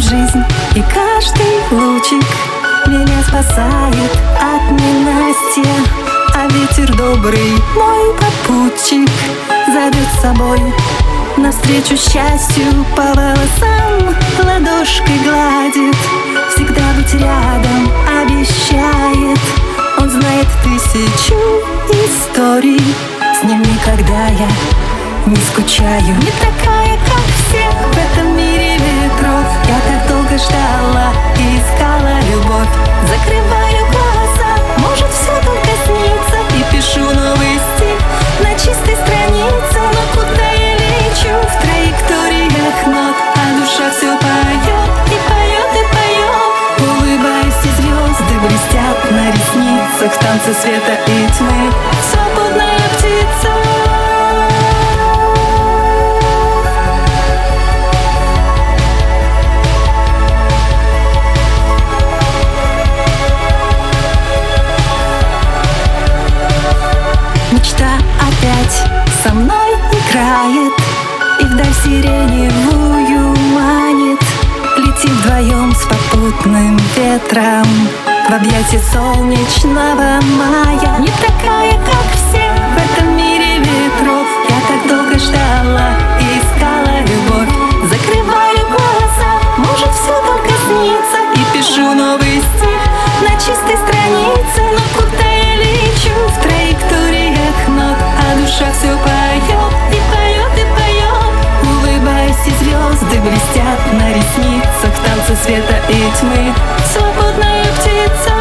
жизнь И каждый лучик меня спасает от ненастья. А ветер добрый, мой попутчик Зовет с собой. Навстречу счастью по волосам Ладошкой гладит. Всегда быть рядом обещает. Он знает тысячу историй. С ним никогда я не скучаю. Не такая, как все в этом мире Танцы света и тьмы. Свободная птица. Мечта опять со мной играет И вдаль сиреневую манит. Летим вдвоем с попутным ветром В объятии солнечного мая. Не такая, как все в этом мире ветров. Я так долго ждала и искала любовь. Закрываю глаза, может все только снится. И пишу новый стих на чистой странице. Но куда я лечу? В траекториях нот А душа все поет и поет и поет Улыбаюсь и звезды блестят на ресницах. Танцы света и тьмы Свободная it's